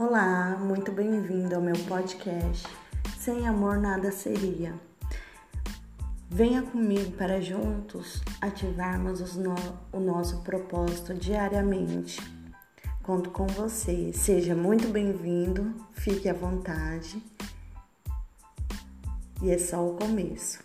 Olá, muito bem-vindo ao meu podcast. Sem amor nada seria. Venha comigo para juntos ativarmos no, o nosso propósito diariamente. Conto com você. Seja muito bem-vindo, fique à vontade. E é só o começo.